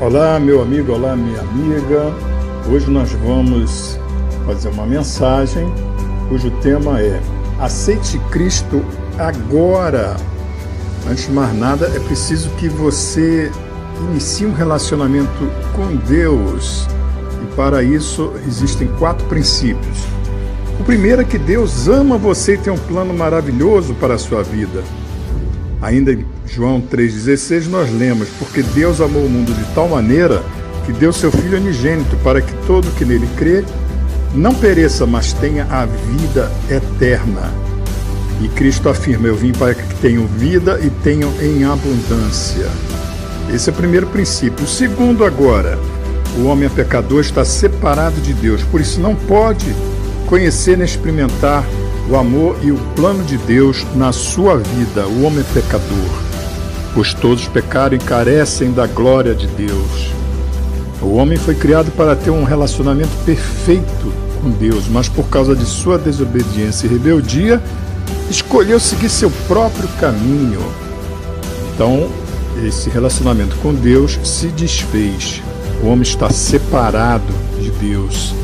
Olá, meu amigo, olá, minha amiga. Hoje nós vamos fazer uma mensagem cujo tema é Aceite Cristo agora. Antes de mais nada, é preciso que você inicie um relacionamento com Deus. E para isso existem quatro princípios. O primeiro é que Deus ama você e tem um plano maravilhoso para a sua vida. Ainda em João 3,16 nós lemos: Porque Deus amou o mundo de tal maneira que deu seu Filho unigênito para que todo que nele crê não pereça, mas tenha a vida eterna. E Cristo afirma: Eu vim para que tenham vida e tenham em abundância. Esse é o primeiro princípio. O segundo, agora, o homem é pecador, está separado de Deus, por isso não pode conhecer nem experimentar o amor e o plano de Deus na sua vida, o homem pecador, pois todos pecaram e carecem da glória de Deus. O homem foi criado para ter um relacionamento perfeito com Deus, mas por causa de sua desobediência e rebeldia, escolheu seguir seu próprio caminho. Então, esse relacionamento com Deus se desfez. O homem está separado de Deus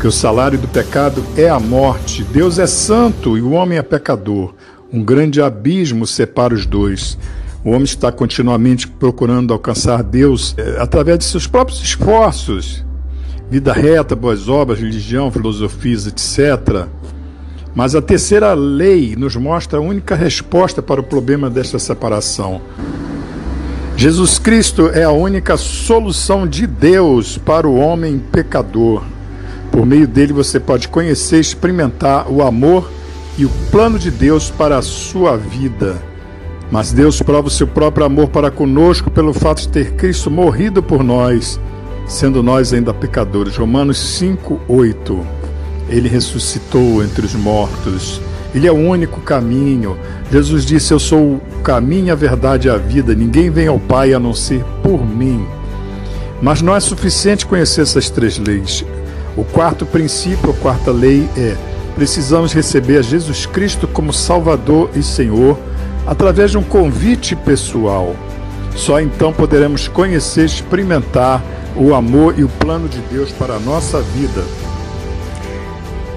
porque o salário do pecado é a morte. Deus é santo e o homem é pecador. Um grande abismo separa os dois. O homem está continuamente procurando alcançar Deus é, através de seus próprios esforços. Vida reta, boas obras, religião, filosofias, etc. Mas a terceira lei nos mostra a única resposta para o problema desta separação. Jesus Cristo é a única solução de Deus para o homem pecador. Por meio dele você pode conhecer e experimentar o amor e o plano de Deus para a sua vida. Mas Deus prova o seu próprio amor para conosco pelo fato de ter Cristo morrido por nós, sendo nós ainda pecadores. Romanos 5, 8. Ele ressuscitou entre os mortos. Ele é o único caminho. Jesus disse: Eu sou o caminho, a verdade e a vida. Ninguém vem ao Pai a não ser por mim. Mas não é suficiente conhecer essas três leis. O quarto princípio, a quarta lei é: precisamos receber a Jesus Cristo como Salvador e Senhor através de um convite pessoal. Só então poderemos conhecer, experimentar o amor e o plano de Deus para a nossa vida.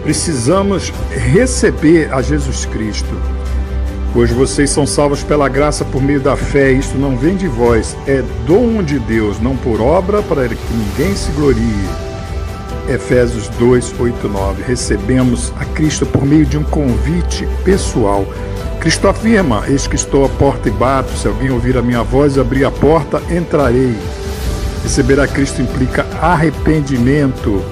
Precisamos receber a Jesus Cristo, pois vocês são salvos pela graça por meio da fé. Isto não vem de vós, é dom de Deus, não por obra, para que ninguém se glorie. Efésios 2, 8, 9. Recebemos a Cristo por meio de um convite pessoal. Cristo afirma: Eis que estou à porta e bato. Se alguém ouvir a minha voz e abrir a porta, entrarei. Receber a Cristo implica arrependimento.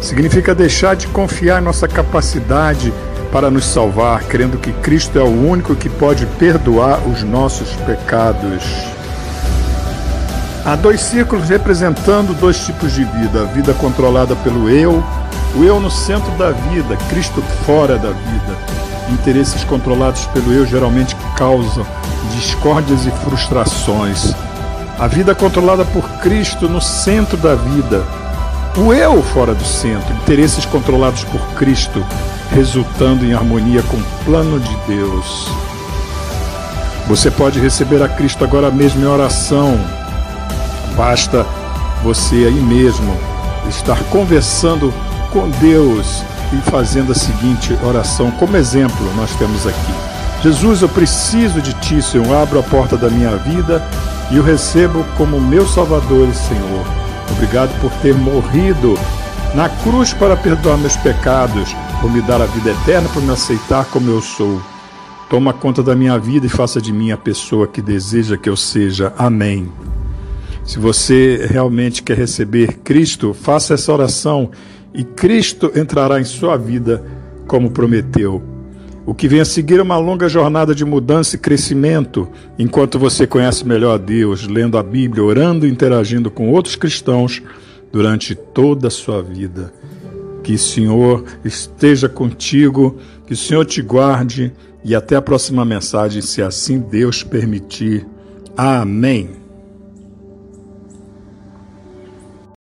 Significa deixar de confiar em nossa capacidade para nos salvar, crendo que Cristo é o único que pode perdoar os nossos pecados. Há dois círculos representando dois tipos de vida: a vida controlada pelo eu, o eu no centro da vida, Cristo fora da vida. Interesses controlados pelo eu geralmente causam discórdias e frustrações. A vida controlada por Cristo no centro da vida, o eu fora do centro, interesses controlados por Cristo, resultando em harmonia com o plano de Deus. Você pode receber a Cristo agora mesmo em oração, Basta você aí mesmo estar conversando com Deus e fazendo a seguinte oração como exemplo nós temos aqui. Jesus, eu preciso de ti, Senhor. Abro a porta da minha vida e o recebo como meu Salvador e Senhor. Obrigado por ter morrido na cruz para perdoar meus pecados, por me dar a vida eterna, por me aceitar como eu sou. Toma conta da minha vida e faça de mim a pessoa que deseja que eu seja. Amém. Se você realmente quer receber Cristo, faça essa oração e Cristo entrará em sua vida como prometeu. O que vem a seguir é uma longa jornada de mudança e crescimento, enquanto você conhece melhor a Deus, lendo a Bíblia, orando e interagindo com outros cristãos durante toda a sua vida. Que o Senhor esteja contigo, que o Senhor te guarde e até a próxima mensagem, se assim Deus permitir. Amém.